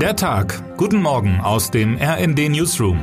Der Tag. Guten Morgen aus dem RND Newsroom.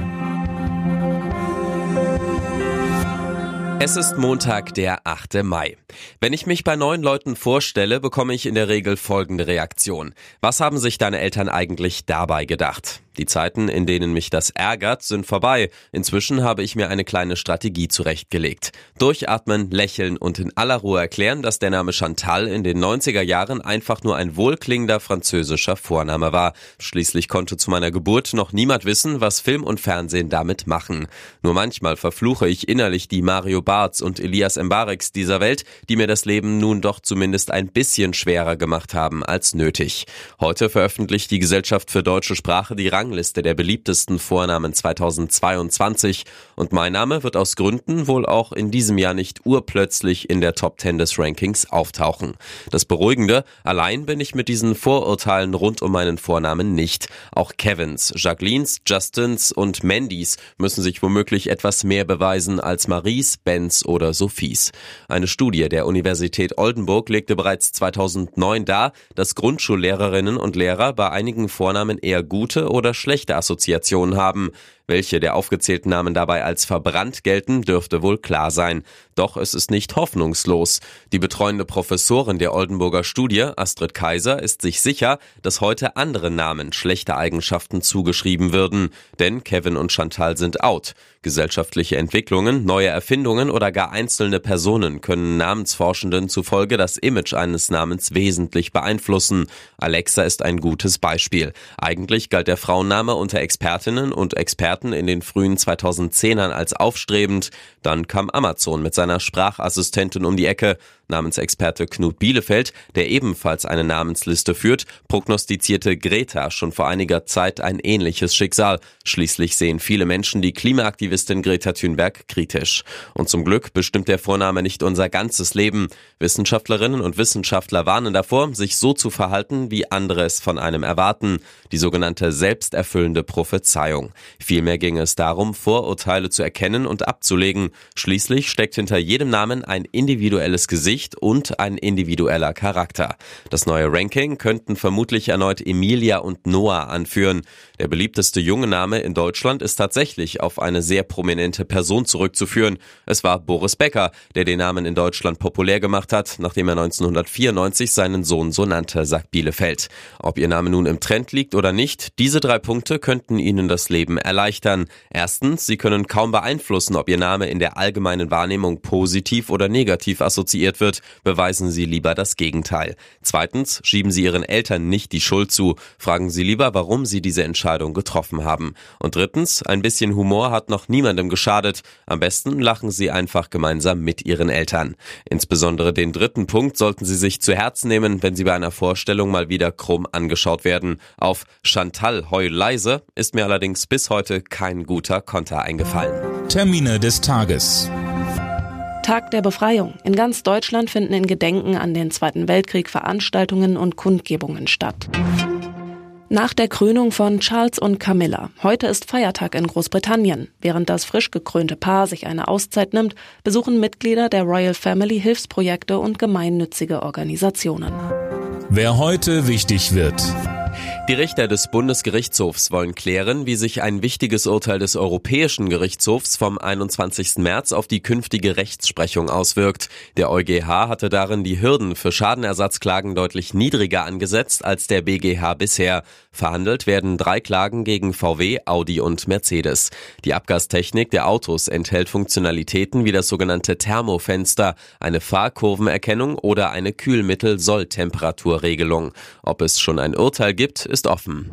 Es ist Montag, der 8. Mai. Wenn ich mich bei neuen Leuten vorstelle, bekomme ich in der Regel folgende Reaktion. Was haben sich deine Eltern eigentlich dabei gedacht? Die Zeiten, in denen mich das ärgert, sind vorbei. Inzwischen habe ich mir eine kleine Strategie zurechtgelegt. Durchatmen, lächeln und in aller Ruhe erklären, dass der Name Chantal in den 90er Jahren einfach nur ein wohlklingender französischer Vorname war. Schließlich konnte zu meiner Geburt noch niemand wissen, was Film und Fernsehen damit machen. Nur manchmal verfluche ich innerlich die Mario Barts und Elias Mbareks dieser Welt, die mir das Leben nun doch zumindest ein bisschen schwerer gemacht haben als nötig. Heute veröffentlicht die Gesellschaft für deutsche Sprache die Rangliste der beliebtesten Vornamen 2022 und mein Name wird aus Gründen wohl auch in diesem Jahr nicht urplötzlich in der Top 10 des Rankings auftauchen. Das Beruhigende, allein bin ich mit diesen Vorurteilen rund um meinen Vornamen nicht. Auch Kevins, Jacquelines, Justins und Mandys müssen sich womöglich etwas mehr beweisen als Maries, Bens oder Sophies. Eine Studie der Universität Oldenburg legte bereits 2009 dar, dass Grundschullehrerinnen und Lehrer bei einigen Vornamen eher gute oder schlechte Assoziationen haben. Welche der aufgezählten Namen dabei als verbrannt gelten, dürfte wohl klar sein. Doch es ist nicht hoffnungslos. Die betreuende Professorin der Oldenburger Studie, Astrid Kaiser, ist sich sicher, dass heute andere Namen schlechte Eigenschaften zugeschrieben würden. Denn Kevin und Chantal sind out. Gesellschaftliche Entwicklungen, neue Erfindungen oder gar einzelne Personen können Namensforschenden zufolge das Image eines Namens wesentlich beeinflussen. Alexa ist ein gutes Beispiel. Eigentlich galt der Frauenname unter Expertinnen und Experten in den frühen 2010ern als aufstrebend. Dann kam Amazon mit seiner Sprachassistentin um die Ecke. Namensexperte Knut Bielefeld, der ebenfalls eine Namensliste führt, prognostizierte Greta schon vor einiger Zeit ein ähnliches Schicksal. Schließlich sehen viele Menschen die Klimaaktivistin Greta Thunberg kritisch. Und zum Glück bestimmt der Vorname nicht unser ganzes Leben. Wissenschaftlerinnen und Wissenschaftler warnen davor, sich so zu verhalten, wie andere es von einem erwarten. Die sogenannte selbsterfüllende Prophezeiung. Vielmehr ging es darum, Vorurteile zu erkennen und abzulegen. Schließlich steckt hinter jedem Namen ein individuelles Gesicht und ein individueller Charakter. Das neue Ranking könnten vermutlich erneut Emilia und Noah anführen. Der beliebteste junge Name in Deutschland ist tatsächlich auf eine sehr prominente Person zurückzuführen. Es war Boris Becker, der den Namen in Deutschland populär gemacht hat, nachdem er 1994 seinen Sohn so nannte, sagt Bielefeld. Ob ihr Name nun im Trend liegt oder nicht, diese drei Punkte könnten Ihnen das Leben erleichtern. Erstens, sie können kaum beeinflussen, ob ihr Name in der allgemeinen Wahrnehmung positiv oder negativ assoziiert wird. Beweisen Sie lieber das Gegenteil. Zweitens, schieben Sie Ihren Eltern nicht die Schuld zu. Fragen Sie lieber, warum Sie diese Entscheidung getroffen haben. Und drittens, ein bisschen Humor hat noch niemandem geschadet. Am besten lachen Sie einfach gemeinsam mit Ihren Eltern. Insbesondere den dritten Punkt sollten Sie sich zu Herzen nehmen, wenn Sie bei einer Vorstellung mal wieder krumm angeschaut werden. Auf Chantal Heu leise ist mir allerdings bis heute heute kein guter Konter eingefallen. Termine des Tages. Tag der Befreiung. In ganz Deutschland finden in Gedenken an den Zweiten Weltkrieg Veranstaltungen und Kundgebungen statt. Nach der Krönung von Charles und Camilla. Heute ist Feiertag in Großbritannien. Während das frisch gekrönte Paar sich eine Auszeit nimmt, besuchen Mitglieder der Royal Family Hilfsprojekte und gemeinnützige Organisationen. Wer heute wichtig wird. Die Richter des Bundesgerichtshofs wollen klären, wie sich ein wichtiges Urteil des Europäischen Gerichtshofs vom 21. März auf die künftige Rechtsprechung auswirkt. Der EuGH hatte darin die Hürden für Schadenersatzklagen deutlich niedriger angesetzt als der BGH bisher. Verhandelt werden drei Klagen gegen VW, Audi und Mercedes. Die Abgastechnik der Autos enthält Funktionalitäten wie das sogenannte Thermofenster, eine Fahrkurvenerkennung oder eine Kühlmittel-Solltemperaturregelung. Ob es schon ein Urteil gibt, ist offen.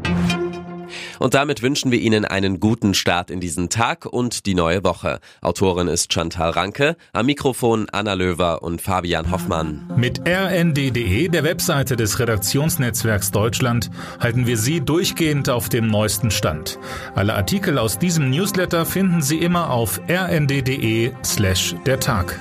Und damit wünschen wir Ihnen einen guten Start in diesen Tag und die neue Woche. Autorin ist Chantal Ranke, am Mikrofon Anna Löwer und Fabian Hoffmann. Mit rnd.de, der Webseite des Redaktionsnetzwerks Deutschland, halten wir Sie durchgehend auf dem neuesten Stand. Alle Artikel aus diesem Newsletter finden Sie immer auf rnd.de slash der Tag.